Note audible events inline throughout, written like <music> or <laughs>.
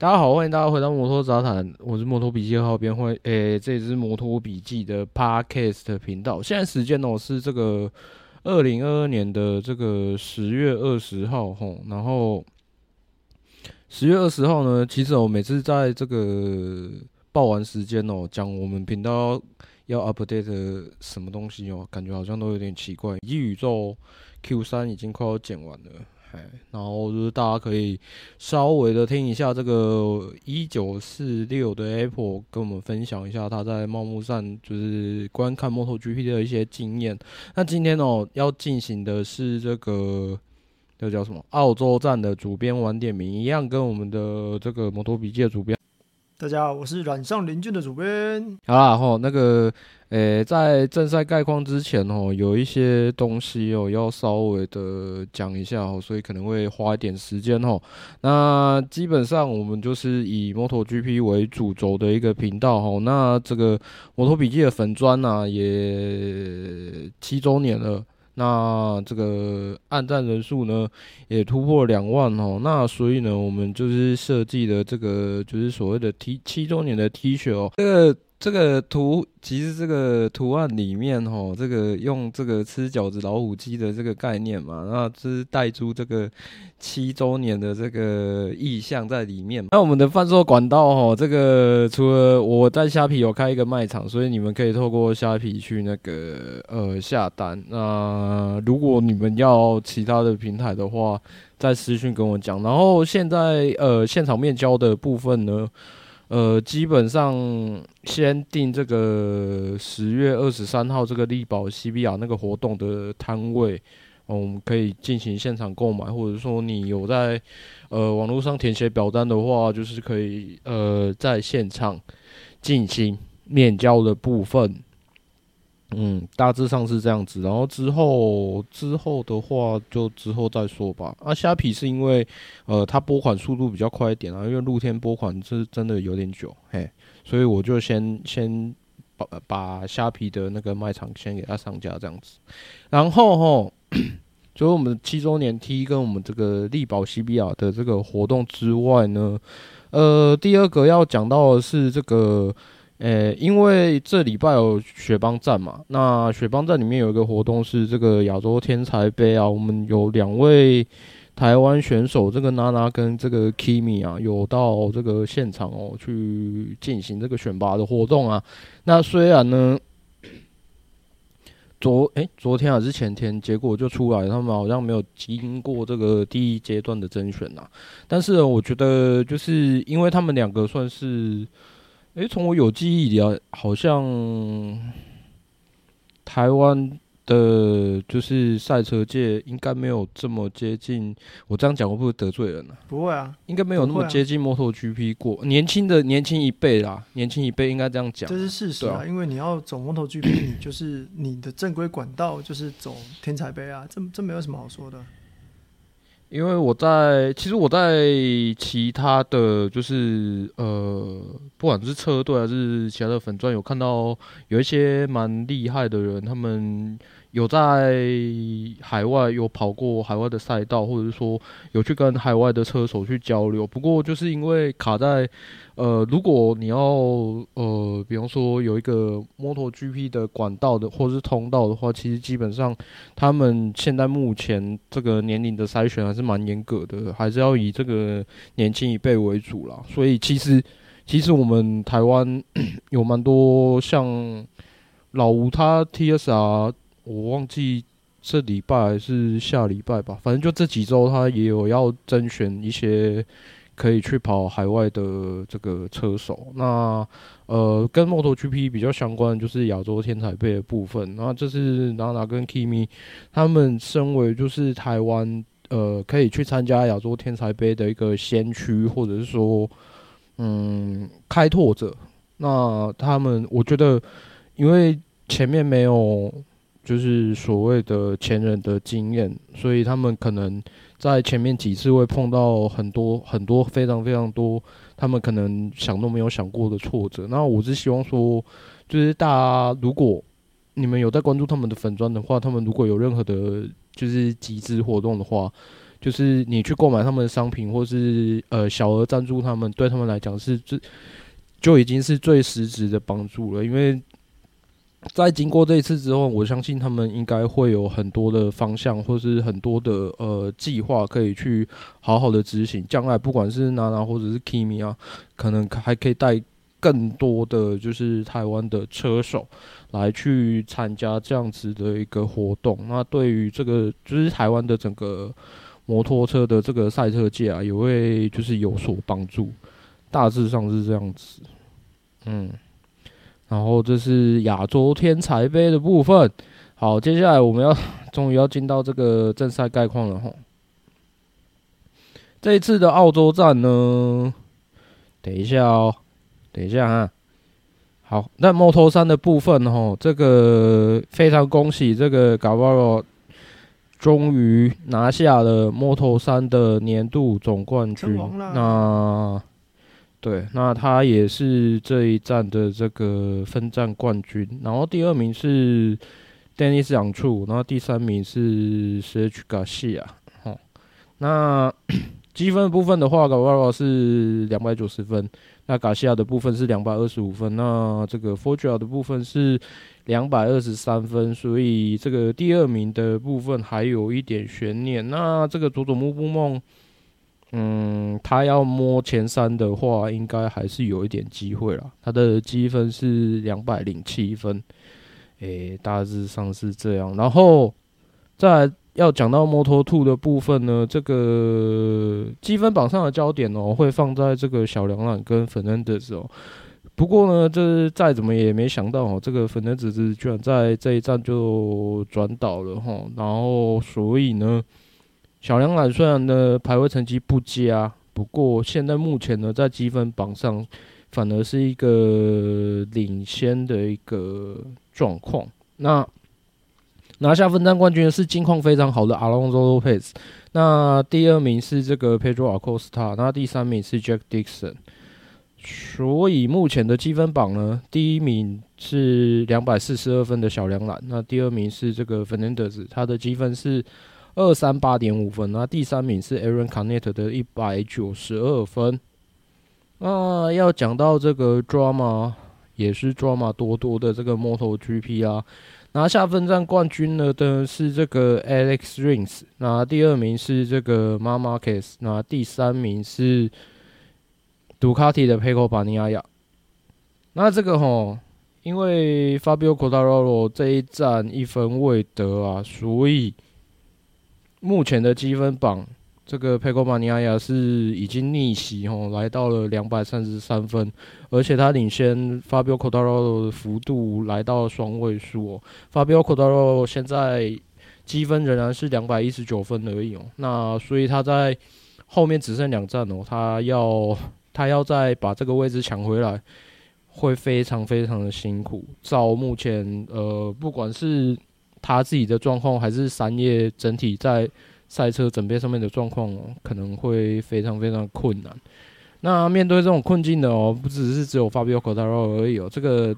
大家好，欢迎大家回到摩托杂谈，我是摩托笔记的号编会，诶，这也是摩托笔记的 Podcast 频道。现在时间呢是这个二零二二年的这个十月二十号，吼，然后十月二十号呢，其实我每次在这个报完时间哦，讲我们频道要 update 什么东西哦，感觉好像都有点奇怪。一宇宙 Q 三已经快要剪完了。然后就是大家可以稍微的听一下这个一九四六的 Apple 跟我们分享一下他在茂木站就是观看 MotoGP 的一些经验。那今天哦要进行的是这个这个叫什么？澳洲站的主编晚点名一样，跟我们的这个摩托笔记的主编。大家好，我是染上林俊的主编。好啦，吼，那个，诶、在正赛概况之前，哦，有一些东西哦，要稍微的讲一下，哦，所以可能会花一点时间，哦。那基本上我们就是以 MotoGP 为主轴的一个频道，哦。那这个摩托笔记的粉砖呢，也七周年了。那这个按赞人数呢，也突破两万哦。那所以呢，我们就是设计的这个，就是所谓的 T 七周年的 T 恤哦。这个这个图，其实这个图案里面哦，这个用这个吃饺子老虎机的这个概念嘛，那这是带出这个。七周年的这个意象在里面。那我们的贩售管道哦，这个除了我在虾皮有开一个卖场，所以你们可以透过虾皮去那个呃下单。那如果你们要其他的平台的话，在私讯跟我讲。然后现在呃现场面交的部分呢，呃基本上先定这个十月二十三号这个力宝西比亚那个活动的摊位。我们可以进行现场购买，或者说你有在呃网络上填写表单的话，就是可以呃在现场进行面交的部分。嗯，大致上是这样子。然后之后之后的话，就之后再说吧。啊，虾皮是因为呃它拨款速度比较快一点啊，因为露天拨款是真的有点久，嘿，所以我就先先把把虾皮的那个卖场先给它上架这样子，然后吼。所以，我们七周年 T 跟我们这个力宝 CBR 的这个活动之外呢，呃，第二个要讲到的是这个，呃，因为这礼拜有雪邦站嘛，那雪邦站里面有一个活动是这个亚洲天才杯啊，我们有两位台湾选手，这个娜娜跟这个 Kimi 啊，有到这个现场哦去进行这个选拔的活动啊。那虽然呢。昨诶、昨天还是前天，结果就出来，他们好像没有经过这个第一阶段的甄选呐。但是我觉得，就是因为他们两个算是，诶、欸，从我有记忆里啊，好像台湾。的，就是赛车界应该没有这么接近。我这样讲会不会得罪人呢？不会啊，应该没有那么接近 MotoGP 过。年轻的年轻一辈啦，年轻一辈应该这样讲。这是事实啊，因为你要走 MotoGP，你就是你的正规管道就是走天才杯啊，这这没有什么好说的。因为我在，其实我在其他的就是呃，不管是车队还是其他的粉钻，有看到有一些蛮厉害的人，他们。有在海外有跑过海外的赛道，或者是说有去跟海外的车手去交流。不过就是因为卡在，呃，如果你要呃，比方说有一个 MotoGP 的管道的或者是通道的话，其实基本上他们现在目前这个年龄的筛选还是蛮严格的，还是要以这个年轻一辈为主啦。所以其实其实我们台湾有蛮多像老吴他 TSR。我忘记这礼拜还是下礼拜吧，反正就这几周，他也有要甄选一些可以去跑海外的这个车手。那呃，跟 MotoGP 比较相关的就是亚洲天才杯的部分。那这是 Nana 跟 Kimi 他们身为就是台湾呃可以去参加亚洲天才杯的一个先驱，或者是说嗯开拓者。那他们我觉得，因为前面没有。就是所谓的前人的经验，所以他们可能在前面几次会碰到很多很多非常非常多，他们可能想都没有想过的挫折。那我是希望说，就是大家如果你们有在关注他们的粉砖的话，他们如果有任何的，就是集资活动的话，就是你去购买他们的商品，或是呃小额赞助他们，对他们来讲是最就已经是最实质的帮助了。因为在经过这一次之后，我相信他们应该会有很多的方向，或是很多的呃计划可以去好好的执行。将来不管是娜娜或者是 Kimi 啊，可能还可以带更多的就是台湾的车手。来去参加这样子的一个活动，那对于这个就是台湾的整个摩托车的这个赛车界啊，也会就是有所帮助。大致上是这样子，嗯。然后这是亚洲天才杯的部分。好，接下来我们要 <laughs> 终于要进到这个正赛概况了吼。这一次的澳洲站呢，等一下哦，等一下啊。好，那 Moto3 的部分哈，这个非常恭喜这个 Gavaro 终于拿下了 Moto3 的年度总冠军。那对，那他也是这一站的这个分站冠军。然后第二名是 Dennis 杨处然后第三名是 Sergio Garcia。好，那 <coughs> 积分部分的话，Gavaro 是两百九十分。那卡西亚的部分是两百二十五分，那这个 Foggia 的部分是两百二十三分，所以这个第二名的部分还有一点悬念。那这个佐佐木布梦，嗯，他要摸前三的话，应该还是有一点机会了。他的积分是两百零七分，诶、大致上是这样。然后再。要讲到 Moto2 的部分呢，这个积分榜上的焦点哦，会放在这个小梁缆跟粉嫩的哦。不过呢，这再怎么也没想到哦，这个 Fernandez 居然在这一站就转倒了哈。然后，所以呢，小梁缆虽然呢排位成绩不佳，不过现在目前呢在积分榜上反而是一个领先的一个状况。那拿下分站冠军的是近况非常好的 Alonso Lopez，那第二名是这个 Pedro Acosta，那第三名是 Jack Dixon。所以目前的积分榜呢，第一名是两百四十二分的小梁缆，那第二名是这个 Fernandez，他的积分是二三八点五分，那第三名是 Aaron Canet 的一百九十二分。那要讲到这个 drama，也是 drama 多多的这个 MotoGP 啊。拿下分站冠军了的是这个 Alex Rins，那第二名是这个 Mar Marquez，那第三名是杜卡迪的 Pecco Bagnaia。那这个吼，因为 Fabio Quartararo 这一站一分未得啊，所以目前的积分榜。这个佩科马尼亚亚是已经逆袭哦，来到了两百三十三分，而且他领先法比奥·科达罗的幅度来到双位数哦。法比奥·科达罗现在积分仍然是两百一十九分而已哦，那所以他在后面只剩两站哦，他要他要再把这个位置抢回来，会非常非常的辛苦。照目前呃，不管是他自己的状况，还是三叶整体在。赛车整备上面的状况，可能会非常非常困难。那面对这种困境的哦，不只是只有 Fabio Cotaro 而已哦。这个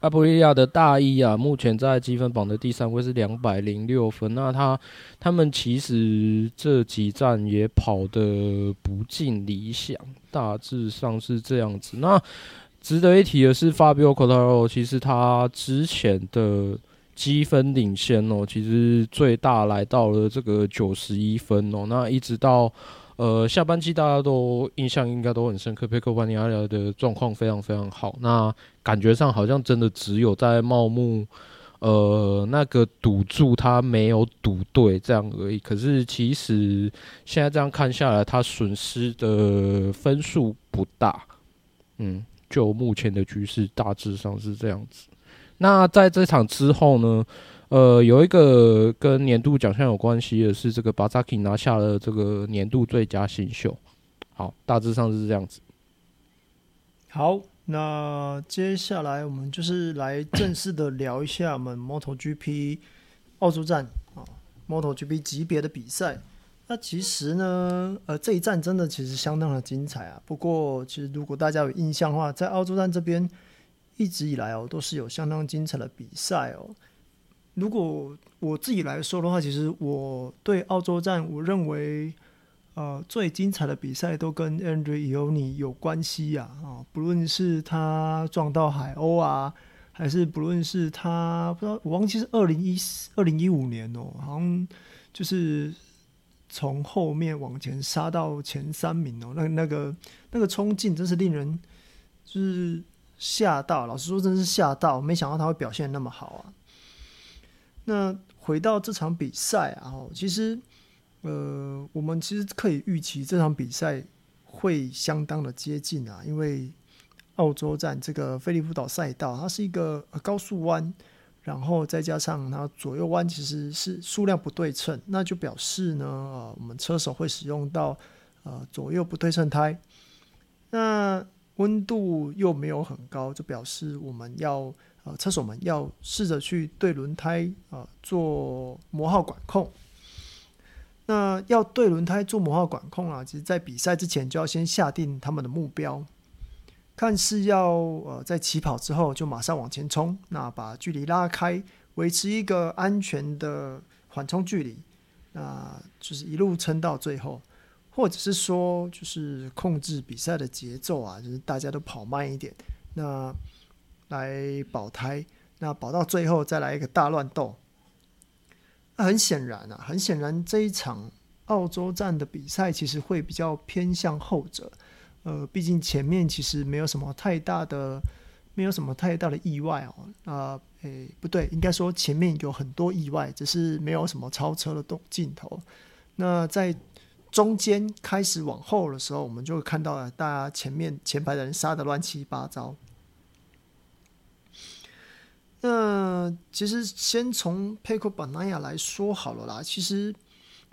阿普利亚的大一啊，目前在积分榜的第三位是两百零六分。那他他们其实这几站也跑得不尽理想，大致上是这样子。那值得一提的是，Fabio Cotaro 其实他之前的。积分领先哦，其实最大来到了这个九十一分哦。那一直到呃下半季，大家都印象应该都很深刻，佩科巴尼亚的状况非常非常好。那感觉上好像真的只有在茂木呃那个赌注他没有赌对这样而已。可是其实现在这样看下来，他损失的分数不大。嗯，就目前的局势大致上是这样子。那在这场之后呢，呃，有一个跟年度奖项有关系的是，这个巴扎基拿下了这个年度最佳新秀。好，大致上是这样子。好，那接下来我们就是来正式的聊一下我们 MotoGP 澳洲站啊，MotoGP 级别的比赛。那其实呢，呃，这一站真的其实相当的精彩啊。不过，其实如果大家有印象的话，在澳洲站这边。一直以来哦，都是有相当精彩的比赛哦。如果我自己来说的话，其实我对澳洲站，我认为呃最精彩的比赛都跟 Andrew Ioni 有关系呀啊，不论是他撞到海鸥啊，还是不论是他不知道我忘记是二零一四、二零一五年哦，好像就是从后面往前杀到前三名哦，那那个那个冲劲真是令人就是吓到，老实说真是吓到，没想到他会表现那么好啊。那回到这场比赛啊，其实，呃，我们其实可以预期这场比赛会相当的接近啊，因为澳洲站这个菲利普岛赛道，它是一个高速弯，然后再加上它左右弯其实是数量不对称，那就表示呢，呃，我们车手会使用到呃左右不对称胎，那温度又没有很高，就表示我们要。呃，车手们要试着去对轮胎啊做磨耗管控。那要对轮胎做磨耗管控啊，其实在比赛之前就要先下定他们的目标，看是要呃在起跑之后就马上往前冲，那把距离拉开，维持一个安全的缓冲距离，那就是一路撑到最后，或者是说就是控制比赛的节奏啊，就是大家都跑慢一点，那。来保胎，那保到最后再来一个大乱斗。那很显然啊，很显然这一场澳洲站的比赛其实会比较偏向后者。呃，毕竟前面其实没有什么太大的，没有什么太大的意外哦。啊、诶，不对，应该说前面有很多意外，只是没有什么超车的动镜头。那在中间开始往后的时候，我们就会看到大家前面前排的人杀得乱七八糟。那其实先从 Paco Bagnaia 来说好了啦。其实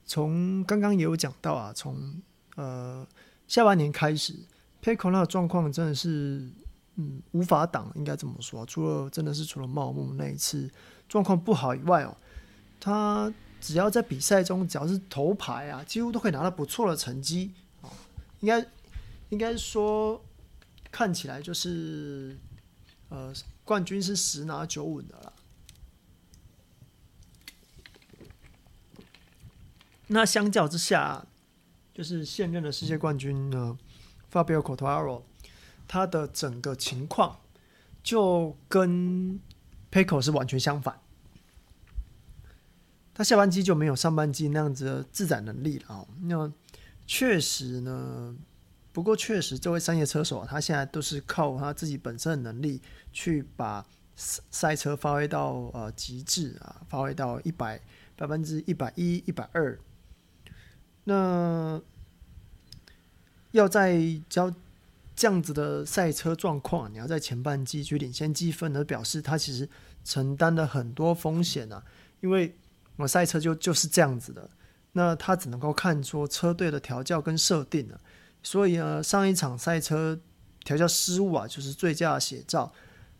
从刚刚也有讲到啊，从呃下半年开始，Pecco 那个状况真的是嗯无法挡，应该这么说。除了真的是除了茂木那一次状况不好以外哦，他只要在比赛中只要是头牌啊，几乎都可以拿到不错的成绩啊。应该应该说看起来就是呃。冠军是十拿九稳的啦。那相较之下，就是现任的世界冠军呢，Fabio c o t a r o 他的整个情况就跟 Pecco 是完全相反。他下半季就没有上半季那样子的自展能力了啊。那确实呢。不过确实，这位山叶车手啊，他现在都是靠他自己本身的能力去把赛车发挥到呃极致啊，发挥到一百百分之一百一、一百二。那要在交这样子的赛车状况，你要在前半季去领先积分，而表示他其实承担了很多风险啊。因为我赛车就就是这样子的，那他只能够看出车队的调教跟设定了。所以呢，上一场赛车调教失误啊，就是最佳写照。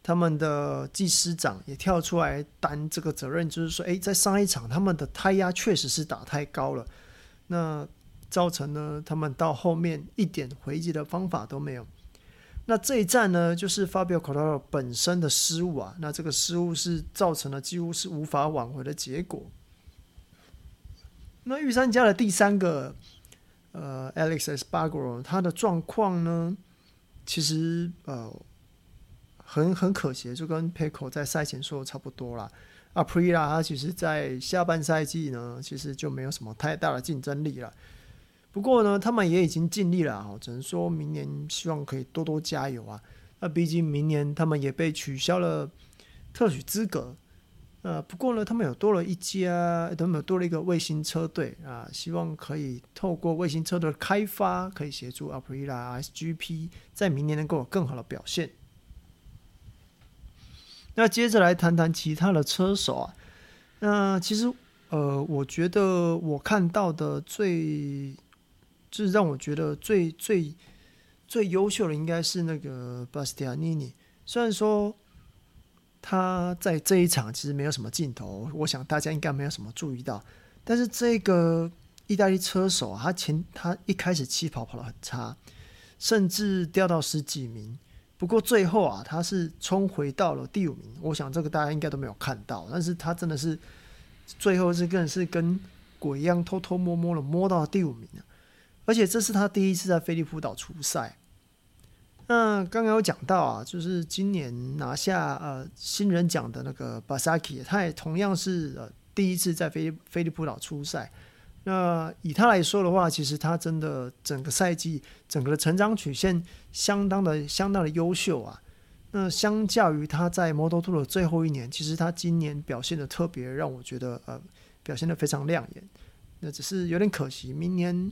他们的技师长也跳出来担这个责任，就是说，诶，在上一场他们的胎压确实是打太高了，那造成呢，他们到后面一点回击的方法都没有。那这一站呢，就是 Fabio Quartararo 本身的失误啊，那这个失误是造成了几乎是无法挽回的结果。那御三家的第三个。呃，Alex Espargaro 他的状况呢，其实呃很很可惜，就跟 p e c o 在赛前说的差不多啦。Aprilia 他其实在下半赛季呢，其实就没有什么太大的竞争力了。不过呢，他们也已经尽力了哈，只能说明年希望可以多多加油啊。那毕竟明年他们也被取消了特许资格。呃，不过呢，他们有多了一家，他们有多了一个卫星车队啊，希望可以透过卫星车队的开发，可以协助 Aprilia SGP 在明年能够有更好的表现。那接着来谈谈其他的车手啊，那其实呃，我觉得我看到的最，就是让我觉得最最最优秀的应该是那个 Bastianini，虽然说。他在这一场其实没有什么镜头，我想大家应该没有什么注意到。但是这个意大利车手啊，他前他一开始起跑跑得很差，甚至掉到十几名。不过最后啊，他是冲回到了第五名。我想这个大家应该都没有看到，但是他真的是最后是更是跟鬼一样偷偷摸摸的摸到了第五名啊！而且这是他第一次在菲利普岛出赛。那刚刚有讲到啊，就是今年拿下呃新人奖的那个巴萨基，他也同样是呃第一次在菲菲利普岛出赛。那以他来说的话，其实他真的整个赛季整个的成长曲线相当的相当的优秀啊。那相较于他在摩托兔的最后一年，其实他今年表现的特别让我觉得呃表现的非常亮眼。那只是有点可惜，明年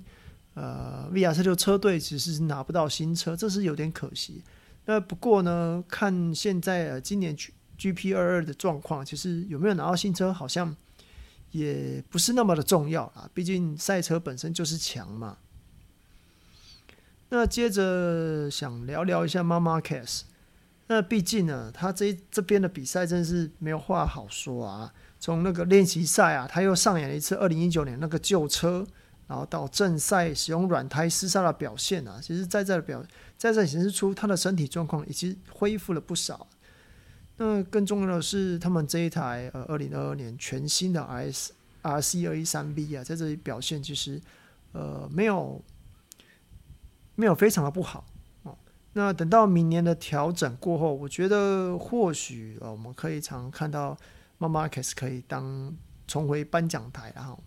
呃 VR46 车队其实拿不到新车，这是有点可惜。那不过呢，看现在呃今年 GP22 的状况，其实有没有拿到新车好像。也不是那么的重要啊，毕竟赛车本身就是强嘛。那接着想聊聊一下 Marc Marquez，那毕竟呢，他这这边的比赛真是没有话好说啊。从那个练习赛啊，他又上演了一次二零一九年那个旧车，然后到正赛使用软胎厮杀的表现啊，其实在这表在这显示出他的身体状况已经恢复了不少。那更重要的是，他们这一台呃，二零二二年全新的 S R C 二一三 B 啊，在这里表现其实呃没有没有非常的不好哦。那等到明年的调整过后，我觉得或许呃我们可以常看到 m a m a r k e s 可以当重回颁奖台，然后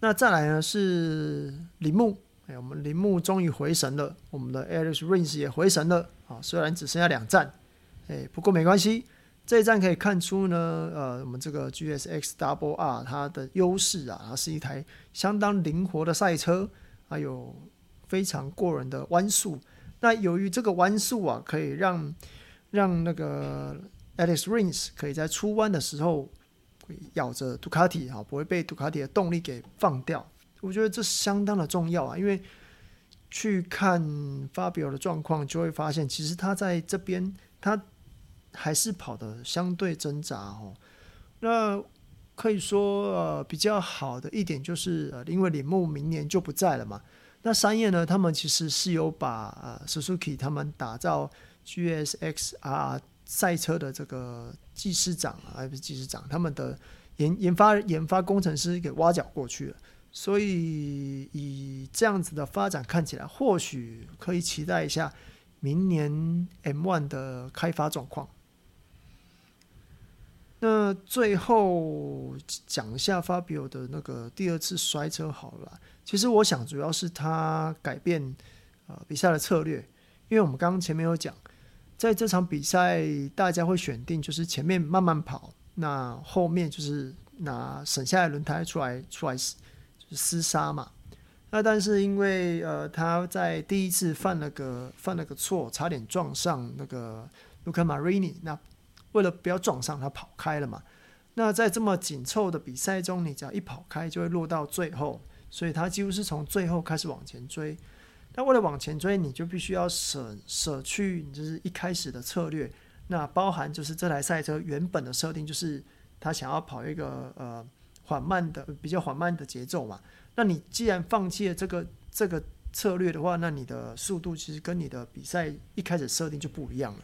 那再来呢是铃木，哎，我们铃木终于回神了，我们的 Alex Rins 也回神了啊，虽然只剩下两站。哎，不过没关系，这一站可以看出呢，呃，我们这个 GSX Double R 它的优势啊，它是一台相当灵活的赛车，还有非常过人的弯速。那由于这个弯速啊，可以让让那个 Alex Rins 可以在出弯的时候咬着杜卡迪啊，不会被杜卡迪的动力给放掉。我觉得这相当的重要啊，因为去看发表的状况，就会发现其实他在这边他。还是跑得相对挣扎哦。那可以说，呃，比较好的一点就是，呃，因为铃木明年就不在了嘛。那山叶呢，他们其实是有把呃 Suzuki 他们打造 GSXR 赛车的这个技师长啊，还不是技师长，他们的研研发研发工程师给挖角过去了。所以以这样子的发展看起来，或许可以期待一下明年 M1 的开发状况。那最后讲一下 Fabio 的那个第二次摔车好了。其实我想主要是他改变呃比赛的策略，因为我们刚刚前面有讲，在这场比赛大家会选定就是前面慢慢跑，那后面就是拿省下来轮胎出来出来就是厮杀嘛。那但是因为呃他在第一次犯了个犯了个错，差点撞上那个 Luca Marini 那。为了不要撞上，他跑开了嘛。那在这么紧凑的比赛中，你只要一跑开，就会落到最后。所以他几乎是从最后开始往前追。那为了往前追，你就必须要舍舍去，就是一开始的策略。那包含就是这台赛车原本的设定，就是他想要跑一个呃缓慢的、比较缓慢的节奏嘛。那你既然放弃了这个这个策略的话，那你的速度其实跟你的比赛一开始设定就不一样了。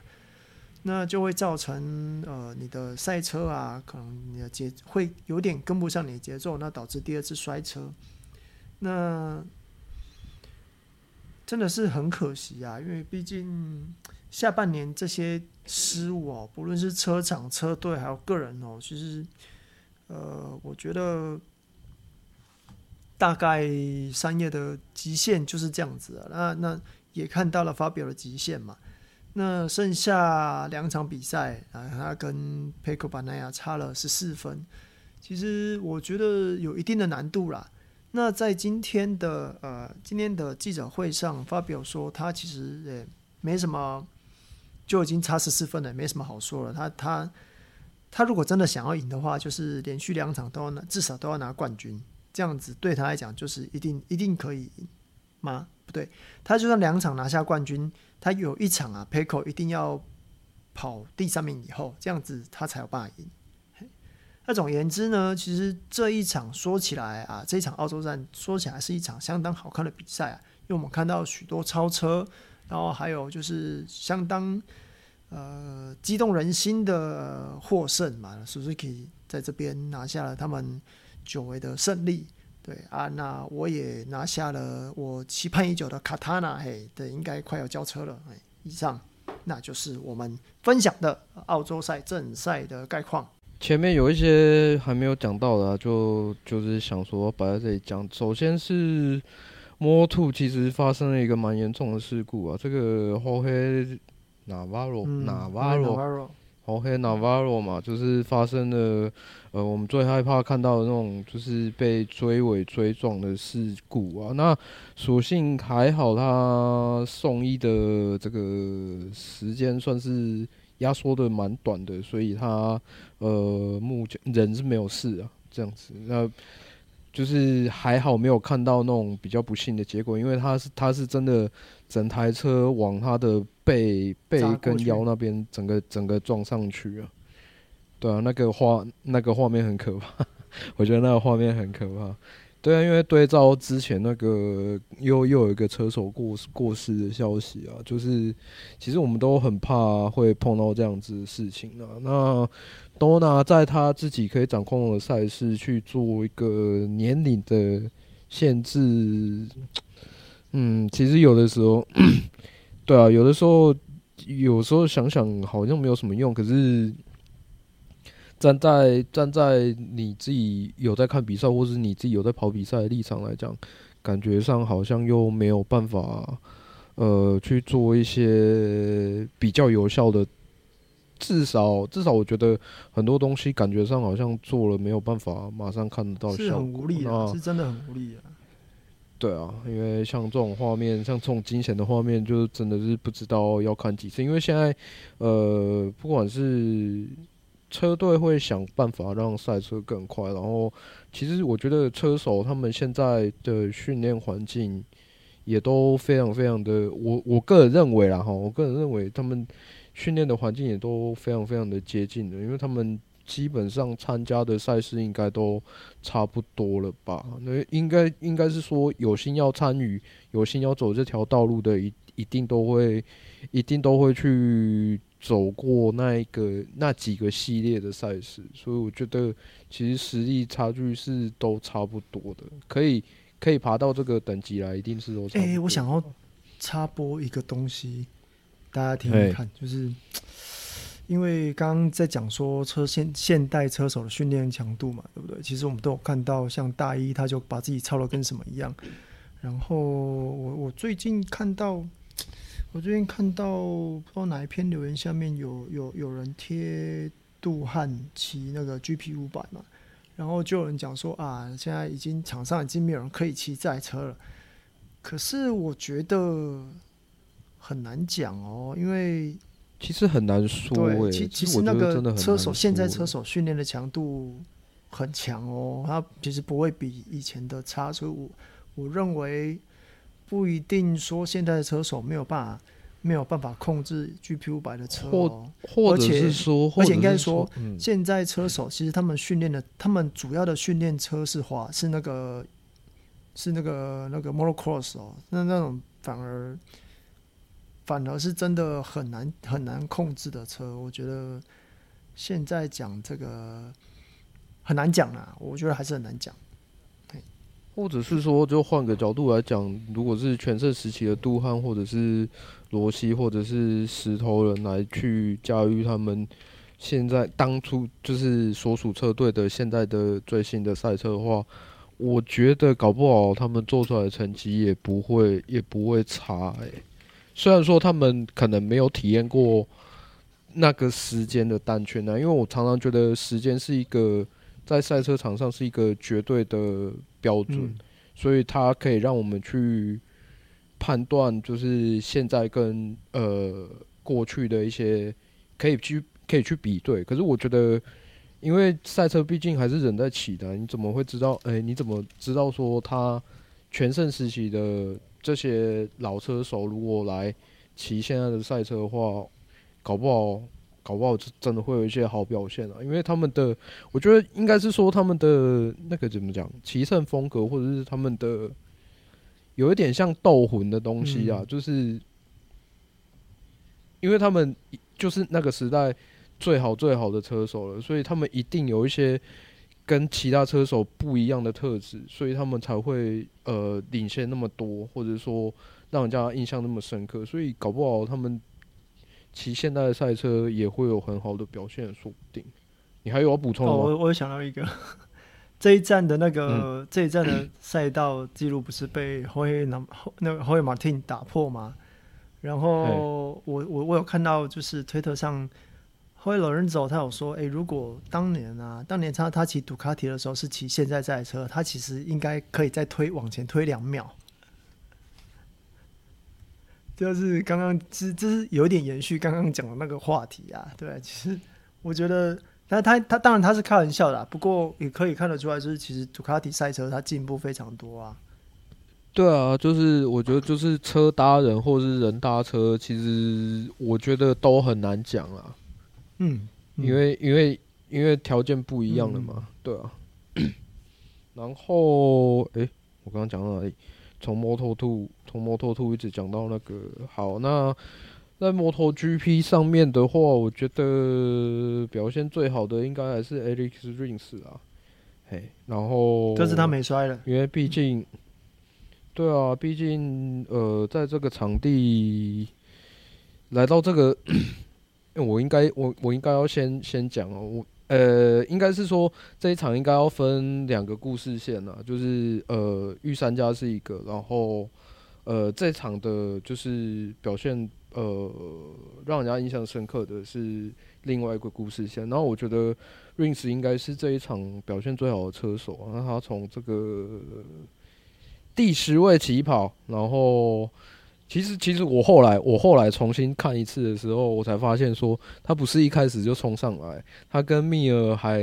那就会造成呃你的赛车啊，可能你的节会有点跟不上你的节奏，那导致第二次摔车，那真的是很可惜啊，因为毕竟下半年这些失误哦，不论是车厂、车队还有个人哦，其实呃，我觉得大概三叶的极限就是这样子啊，那那也看到了法比奥的极限嘛。那剩下两场比赛啊，他跟佩科巴奈亚差了十四分，其实我觉得有一定的难度啦。那在今天的呃今天的记者会上，发表说他其实也没什么，就已经差十四分了，没什么好说了。他他他如果真的想要赢的话，就是连续两场都要拿，至少都要拿冠军，这样子对他来讲就是一定一定可以赢吗？不对，他就算两场拿下冠军。他有一场啊，Pecco 一定要跑第三名以后，这样子他才有办法赢。那总言之呢，其实这一场说起来啊，这一场澳洲站说起来是一场相当好看的比赛啊，因为我们看到许多超车，然后还有就是相当呃激动人心的获胜嘛，Suzuki 在这边拿下了他们久违的胜利。对啊，那我也拿下了我期盼已久的 Katana，嘿，对，应该快要交车了。哎，以上那就是我们分享的澳洲赛正赛的概况。前面有一些还没有讲到的，啊，就就是想说摆在这里讲。首先是 Moto2 其实发生了一个蛮严重的事故啊，这个 Jorge Navarro，Navarro。好黑 Navarro 嘛，就是发生了，呃，我们最害怕看到的那种，就是被追尾追撞的事故啊。那所幸还好，他送医的这个时间算是压缩的蛮短的，所以他呃目前人是没有事啊，这样子。那就是还好没有看到那种比较不幸的结果，因为他是他是真的整台车往他的背背跟腰那边整个整个撞上去啊，对啊，那个画那个画面很可怕，<laughs> 我觉得那个画面很可怕。对啊，因为对照之前那个又又有一个车手过过世的消息啊，就是其实我们都很怕会碰到这样子的事情啊。那 Dona 在他自己可以掌控的赛事去做一个年龄的限制，嗯，其实有的时候，<coughs> 对啊，有的时候有时候想想好像没有什么用，可是。站在站在你自己有在看比赛，或是你自己有在跑比赛的立场来讲，感觉上好像又没有办法，呃，去做一些比较有效的。至少至少，我觉得很多东西感觉上好像做了没有办法马上看得到效果，是很无力啊，是真的很无力啊。对啊，因为像这种画面，像这种惊险的画面，就真的是不知道要看几次。因为现在，呃，不管是车队会想办法让赛车更快，然后其实我觉得车手他们现在的训练环境也都非常非常的，我我个人认为啦哈，我个人认为他们训练的环境也都非常非常的接近的，因为他们基本上参加的赛事应该都差不多了吧？那应该应该是说有心要参与、有心要走这条道路的，一一定都会一定都会去。走过那一个那几个系列的赛事，所以我觉得其实实力差距是都差不多的，可以可以爬到这个等级来，一定是都差不多。哎、欸，我想要插播一个东西，大家听听看，就是因为刚刚在讲说车现现代车手的训练强度嘛，对不对？其实我们都有看到，像大一他就把自己操的跟什么一样，然后我我最近看到。我最近看到不知道哪一篇留言下面有有有人贴杜汉骑那个 GP 五百嘛，然后就有人讲说啊，现在已经场上已经没有人可以骑这台车了。可是我觉得很难讲哦，因为其实很难说、欸。其其实那个车手现在车手训练的强度很强哦，他其实不会比以前的差，所以我我认为。不一定说现在的车手没有办法没有办法控制 GP 五百的车哦，或者是说，而且应该说，现在车手其实他们训练的，他们主要的训练车是滑，是那个是那个那个 Motocross 哦，那那种反而反而是真的很难很难控制的车，我觉得现在讲这个很难讲啦，我觉得还是很难讲。或者是说，就换个角度来讲，如果是全盛时期的杜汉，或者是罗西，或者是石头人来去驾驭他们现在当初就是所属车队的现在的最新的赛车的话，我觉得搞不好他们做出来的成绩也不会也不会差诶、虽然说他们可能没有体验过那个时间的单圈呢，因为我常常觉得时间是一个。在赛车场上是一个绝对的标准，嗯，所以它可以让我们去判断，就是现在跟呃过去的一些可以去可以去比对。可是我觉得，因为赛车毕竟还是人在骑的，你怎么会知道？哎，你怎么知道说他全盛时期的这些老车手如果来骑现在的赛车的话，搞不好？搞不好真的会有一些好表现啊，因为他们的，我觉得应该是说他们的那个怎么讲，骑乘风格或者是他们的有一点像斗魂的东西啊，嗯、就是因为他们就是那个时代最好最好的车手了，所以他们一定有一些跟其他车手不一样的特质，所以他们才会呃领先那么多，或者说让人家印象那么深刻。所以搞不好他们骑现代的赛车也会有很好的表现，说不定。你还有要补充吗？哦，我我想到一个。<laughs> 这一站的那个、嗯、这一站的赛道记录不是被霍伊那那个霍伊马汀打破吗？然后我我我有看到就是推特上霍伊老人走，他有说，诶，如果当年啊，当年他他骑杜卡迪的时候是骑现在这台车，他其实应该可以再推往前推两秒。就是刚刚其实这是有点延续刚刚讲的那个话题啊，对，其实我觉得。但他他当然他是开玩笑的啊，不过也可以看得出来，就是其实杜卡迪赛车它进步非常多啊。对啊，就是我觉得就是车搭人或是人搭车，其实我觉得都很难讲啊。嗯，嗯，因为因为因为条件不一样了嘛，嗯、对啊。<coughs> 然后哎、欸，我刚刚讲到哪里？从 Moto2 从 Moto2 一直讲到那个好那。在摩托 GP 上面的话，我觉得表现最好的应该还是 Alex Rins 啊，嘿，然后这次他没摔了，因为毕竟，对啊，毕竟呃，在这个场地来到这个，<coughs> 我应该我我应该要先先讲哦，我呃，应该是说这一场应该要分两个故事线啊，就是呃，御三家是一个，然后呃，这场的就是表现。呃，让人家印象深刻的是另外一个故事线。然后我觉得 Rings 应该是这一场表现最好的车手。那他从这个第十位起跑，然后其实其实我后来我后来重新看一次的时候，我才发现说他不是一开始就冲上来，他跟密尔还，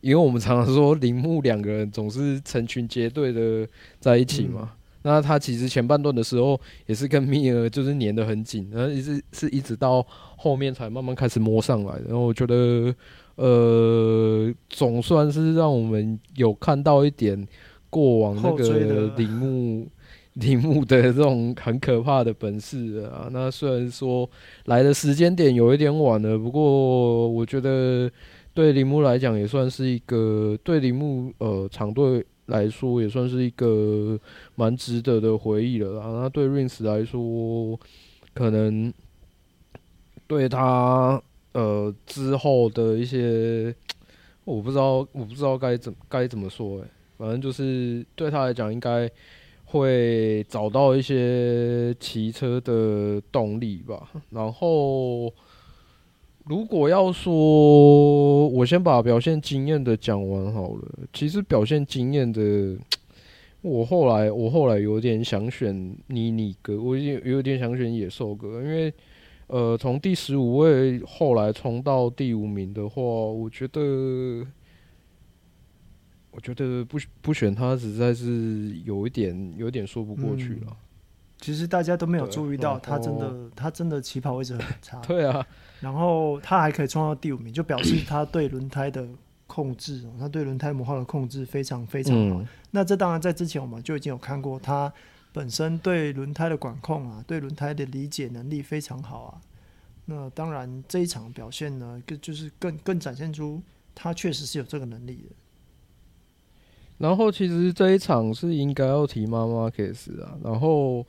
因为我们常常说铃木两个人总是成群结队的在一起嘛。嗯那他其实前半段的时候也是跟米尔就是粘得很紧，然后一直是一直到后面才慢慢开始摸上来。然后我觉得，呃，总算是让我们有看到一点过往那个铃木铃木的这种很可怕的本事啊。那虽然说来的时间点有一点晚了，不过我觉得对铃木来讲也算是一个对铃木呃厂队。来说也算是一个蛮值得的回忆了啦。那对 Rins 来说，可能对他呃之后的一些，我不知道，我不知道该怎该怎么说哎。反正就是对他来讲，应该会找到一些骑车的动力吧。然后。如果要说，我先把表现惊艳的讲完好了。其实表现惊艳的，我后来我后来有点想选妮妮哥，我有有点想选野兽哥，因为呃，从第十五位后来冲到第五名的话，我觉得我觉得不不选他实在是有一点有一点说不过去了。嗯其实大家都没有注意到，他真的，他真的起跑位置很差。<laughs> 对啊，然后他还可以冲到第五名，就表示他对轮胎的控制，他对轮胎模号的控制非常非常好。那这当然在之前我们就已经有看过，他本身对轮胎的管控啊，对轮胎的理解能力非常好啊。那当然这一场表现呢，更就是更更展现出他确实是有这个能力的。然后其实这一场是应该要提妈妈 case 啊，然后。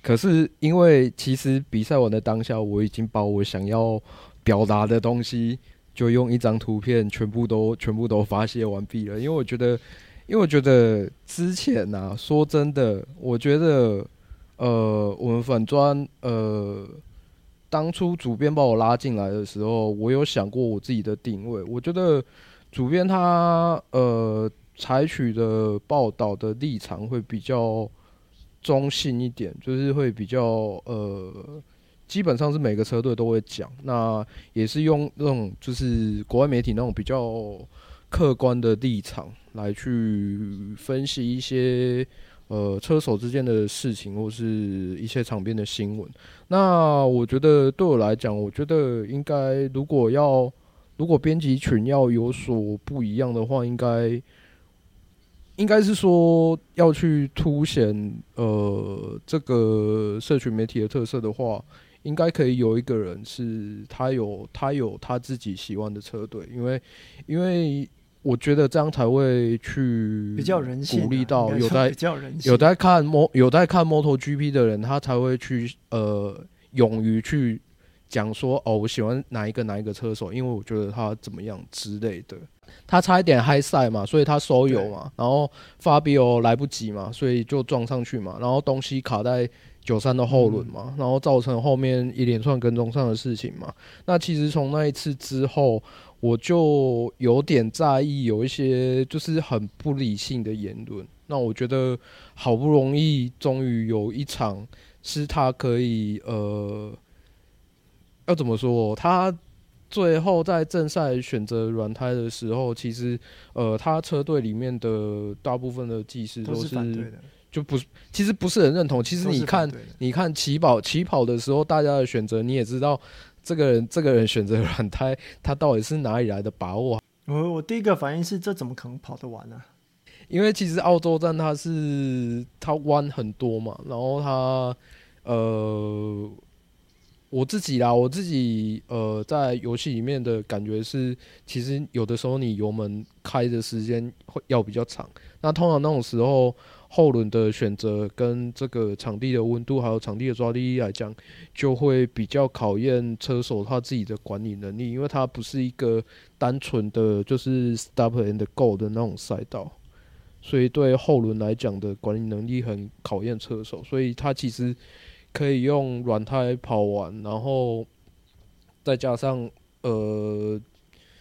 可是，因为其实比赛完的当下，我已经把我想要表达的东西，就用一张图片全部都全部都发泄完毕了。因为我觉得，因为我觉得之前啊，说真的，我觉得，呃，我们粉专，呃，当初主编把我拉进来的时候，我有想过我自己的定位。我觉得主编他呃采取的报道的立场会比较。中性一点，就是会比较呃，基本上是每个车队都会讲，那也是用那种就是国外媒体那种比较客观的立场来去分析一些呃车手之间的事情或是一些场边的新闻。那我觉得对我来讲，我觉得应该如果要如果编辑群要有所不一样的话，应该。应该是说要去凸显呃这个社群媒体的特色的话，应该可以有一个人是他有他有他自己喜欢的车队，因为因为我觉得这样才会去比较人性，鼓励到有在比较人性有在看摩有在看 MotoGP 的人，他才会去呃勇于去讲说哦，我喜欢哪一个哪一个车手，因为我觉得他怎么样之类的。他差一点嗨赛嘛，所以他收油嘛，然后 Fabio 来不及嘛，所以就撞上去嘛，然后东西卡在九三的后轮嘛，然后造成后面一连串跟踪上的事情嘛。那其实从那一次之后，我就有点在意有一些就是很不理性的言论。那我觉得好不容易终于有一场是他可以呃，要怎么说他。最后在正赛选择软胎的时候，其实呃，他车队里面的大部分的技师都是，都是就不其实不是很认同。其实你看，你看起跑起跑的时候，大家的选择你也知道，这个人这个人选择软胎，他到底是哪里来的把握？我我第一个反应是，这怎么可能跑得完呢、啊？因为其实澳洲站它是它弯很多嘛，然后它呃。我自己啦，我自己呃，在游戏里面的感觉是，其实有的时候你油门开的时间会要比较长。那通常那种时候，后轮的选择跟这个场地的温度还有场地的抓地力来讲，就会比较考验车手他自己的管理能力，因为它不是一个单纯的就是 stop and go 的那种赛道，所以对后轮来讲的管理能力很考验车手，所以他其实。可以用软胎跑完，然后再加上呃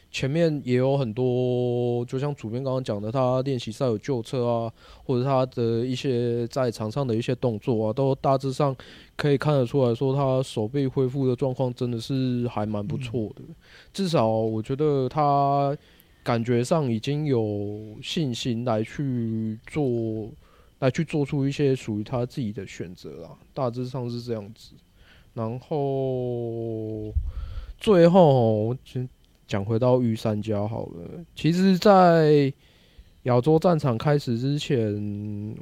前面也有很多，就像主编刚刚讲的，他练习赛有旧车啊，或者他的一些在场上的一些动作啊，都大致上可以看得出来说，他手臂恢复的状况真的是还蛮不错的。至少我觉得他感觉上已经有信心来去做。来去做出一些属于他自己的选择啦，大致上是这样子。然后最后先讲回到御三家好了。其实，在亚洲战场开始之前，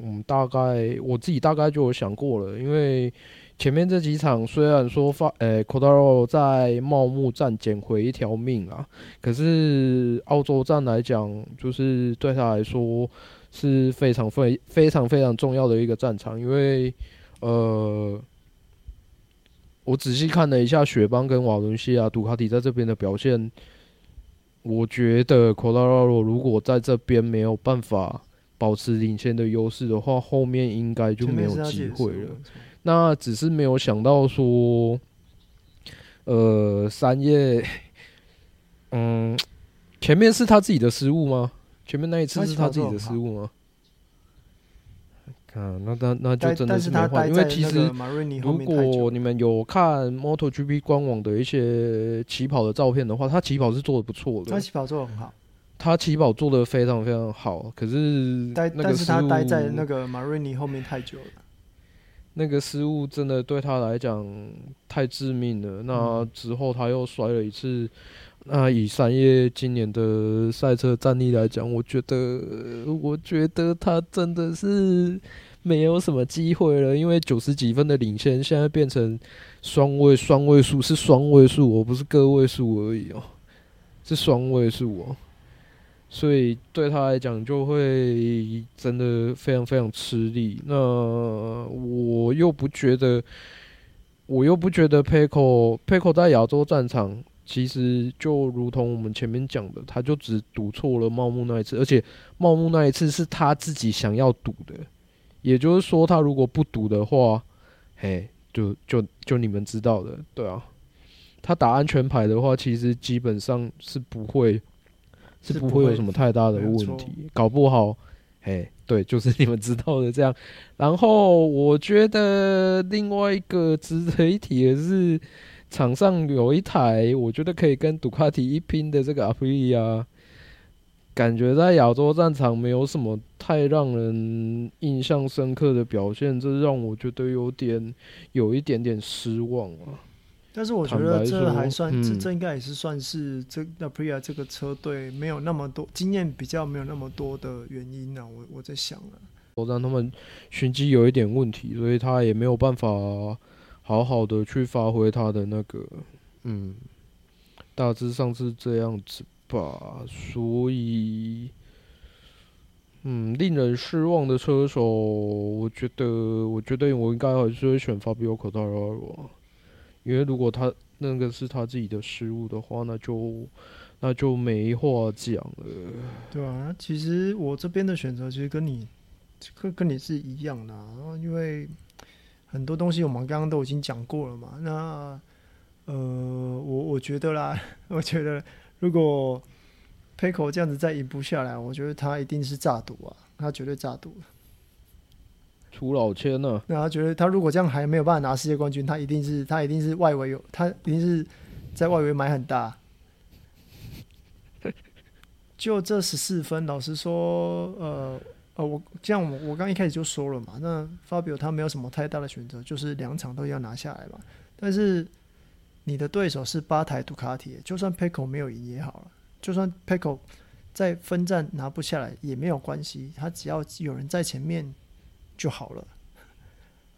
我们大概我自己大概就有想过了，因为前面这几场虽然说发诶 Quartararo 在茂木站捡回一条命啊，可是澳洲站来讲，就是对他来说。是非常非非常非常重要的一个战场，因为呃，我仔细看了一下雪邦跟瓦伦西亚杜卡迪在这边的表现，我觉得 Quartararo 如果在这边没有办法保持领先的优势的话，后面应该就没有机会了。那只是没有想到说，呃，三叶，<laughs> 嗯，前面是他自己的失误吗？前面那一次是他自己的失误吗？啊，那那那就真的是没话，因为其实如果你们有看 MotoGP 官网的一些起跑的照片的话，他起跑是做的不错的。他起跑做的很好，他起跑做的非常非常好。可是，但但是他待在那个 Marini 后面太久了，那个失误真的对他来讲太致命了。那之后他又摔了一次。那以三叶今年的赛车战力来讲，我觉得，我觉得他真的是没有什么机会了，因为九十几分的领先，现在变成双位双位数，是双位数，我不是个位数而已哦，是双位数哦，所以对他来讲就会真的非常非常吃力。那我又不觉得，我又不觉得 PECO PECO 在亚洲战场。其实就如同我们前面讲的，他就只赌错了茂木那一次，而且茂木那一次是他自己想要赌的，也就是说，他如果不赌的话，嘿，就就就你们知道的，对啊，他打安全牌的话，其实基本上是不会，是不会有什么太大的问题，搞不好，嘿，对，就是你们知道的这样。然后我觉得另外一个值得一提的是。场上有一台，我觉得可以跟杜卡迪一拼的这个阿普利亚，感觉在亚洲战场没有什么太让人印象深刻的表现，这让我觉得有点有一点点失望啊。但是我觉得这还算，这这应该也是算是这阿普利亚这个车队没有那么多经验，比较没有那么多的原因呢。我我在想啊，我让他们寻机有一点问题，所以他也没有办法。好好的去发挥他的那个，嗯，大致上是这样子吧。所以，嗯，令人失望的车手，我觉得，我觉得我应该还是会选 Fabio Quartararo，因为如果他那个是他自己的失误的话，那就那就没话讲了。对啊，其实我这边的选择其实跟你跟跟你是一样的啊，因为。很多东西我们刚刚都已经讲过了嘛，那呃，我我觉得啦，<laughs> 我觉得如果 Pecco 这样子再赢不下来，我觉得他一定是诈赌啊，他绝对诈赌。出老千了。那他觉得他如果这样还没有办法拿世界冠军，他一定是他一定是外围有，他一定是在外围买很大。<laughs> 就这十四分，老实说，呃。呃，我这样我我刚一开始就说了嘛，那 Fabio 他没有什么太大的选择，就是两场都要拿下来嘛。但是你的对手是八台杜卡迪，就算 Pecco 没有赢也好了，就算 Pecco 在分站拿不下来也没有关系，他只要有人在前面就好了。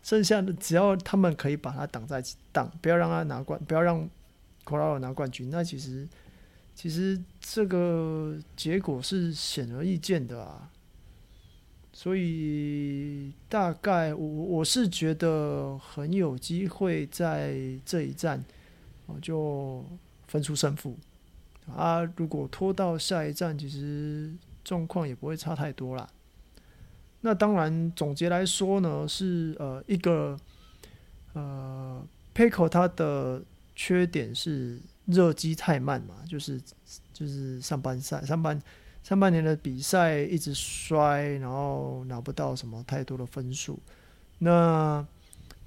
剩下的只要他们可以把他挡在挡，不要让他拿冠，不要让 Corrado 拿冠军，那其实其实这个结果是显而易见的啊。所以大概我我是觉得很有机会在这一站，就分出胜负啊。如果拖到下一站，其实状况也不会差太多啦。那当然，总结来说呢，是呃一个呃 Pecco 它的缺点是热机太慢嘛，就是就是上班赛上班。上半年的比赛一直摔，然后拿不到什么太多的分数。那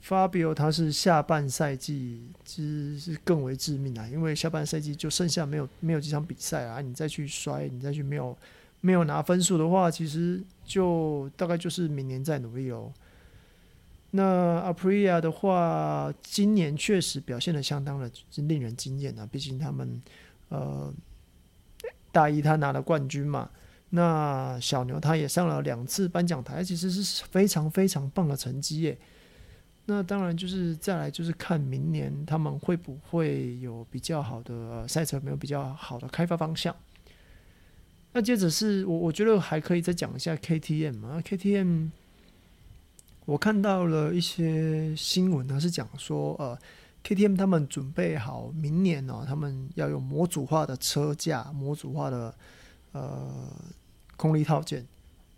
Fabio 他是下半赛季其实是更为致命啊，因为下半赛季就剩下没有没有几场比赛啊，你再去摔，你再去没有没有拿分数的话，其实就大概就是明年再努力哦。那 Aprilia 的话，今年确实表现得相当的令人惊艳啊，毕竟他们呃。大一他拿了冠军嘛，那小牛他也上了两次颁奖台，其实是非常非常棒的成绩耶。那当然就是再来就是看明年他们会不会有比较好的赛车，没有比较好的开发方向。那接着是我我觉得还可以再讲一下 KTM 啊，KTM 我看到了一些新闻，他是讲说呃。KTM 他们准备好明年哦，他们要用模组化的车架、模组化的呃空力套件。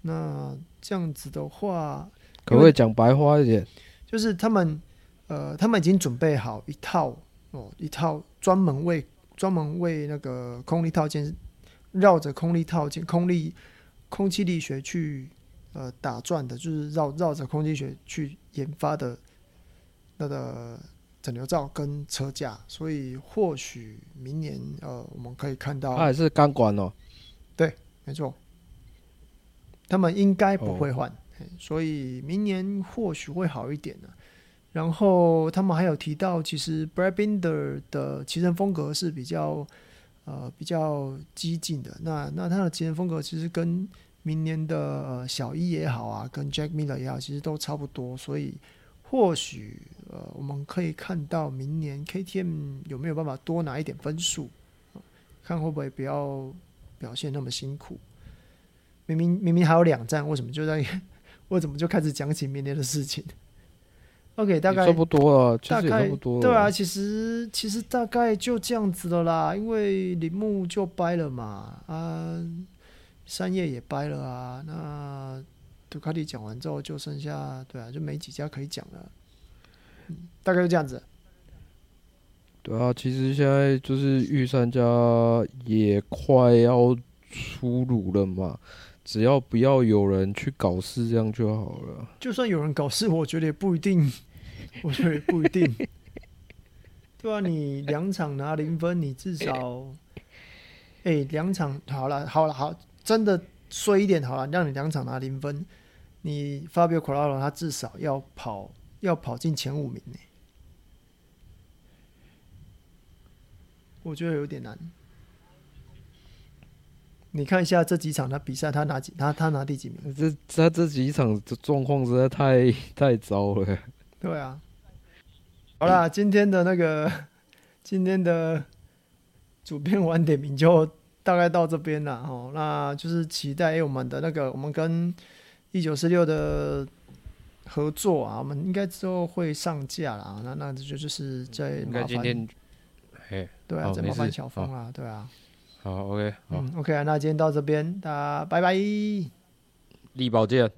那这样子的话，可不可以讲白话一点？就是他们呃，他们已经准备好一套哦，一套专门为专门为那个空力套件绕着空力套件、空力空气力学去呃打转的，就是绕绕着空气学去研发的那个。整流罩跟车架，所以或许明年呃，我们可以看到，它还是钢管哦。对，没错，他们应该不会换，哦，所以明年或许会好一点呢。然后他们还有提到，其实 Brad Binder 的骑乘风格是比较呃比较激进的。那那他的骑乘风格其实跟明年的呃小一也好啊，跟 Jack Miller 也好，其实都差不多，所以。或许呃，我们可以看到明年 KTM 有没有办法多拿一点分数，看会不会不要表现那么辛苦。明明明明还有两站，为什么就在？<laughs> 为什么就开始讲起明年的事情？OK，大概差不多了，大概对啊，其实其实大概就这样子的啦，因为铃木就掰了嘛，啊，三叶也掰了啊，那。杜卡迪讲完之后，就剩下对啊，就没几家可以讲了。嗯，大概就这样子。对啊，其实现在就是御三家也快要出炉了嘛，只要不要有人去搞事，这样就好了。就算有人搞事，我觉得也不一定。我觉得也不一定。对啊，你两场拿零分，你至少，哎、欸，两场好了，好了，好，真的衰一点好了，让你两场拿零分。你 Fabio Quartararo 他至少要跑要跑进前五名呢，我觉得有点难。你看一下这几场的比赛，他拿几他他拿第几名？这他这几场的状况实在太太糟了。对啊，好啦，今天的那个 <laughs> 今天的主编晚点名就大概到这边了哦。那就是期待我们的那个我们跟一九四六的合作啊，我们应该之后会上架了。那那就就是在麻烦今天，嘿，对啊，在麻烦小峰啊，对啊。好，OK，好，嗯，OK 啊，那今天到这边，大家拜拜，力宝见。